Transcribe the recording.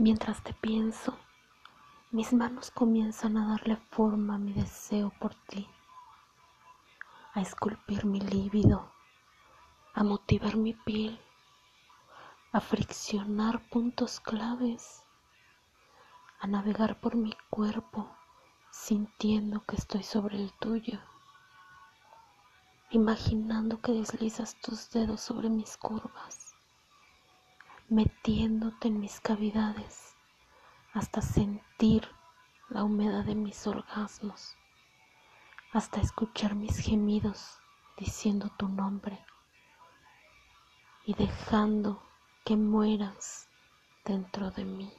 Mientras te pienso, mis manos comienzan a darle forma a mi deseo por ti, a esculpir mi líbido, a motivar mi piel, a friccionar puntos claves, a navegar por mi cuerpo sintiendo que estoy sobre el tuyo, imaginando que deslizas tus dedos sobre mis curvas, metiéndote en mis cavidades hasta sentir la humedad de mis orgasmos, hasta escuchar mis gemidos diciendo tu nombre y dejando que mueras dentro de mí.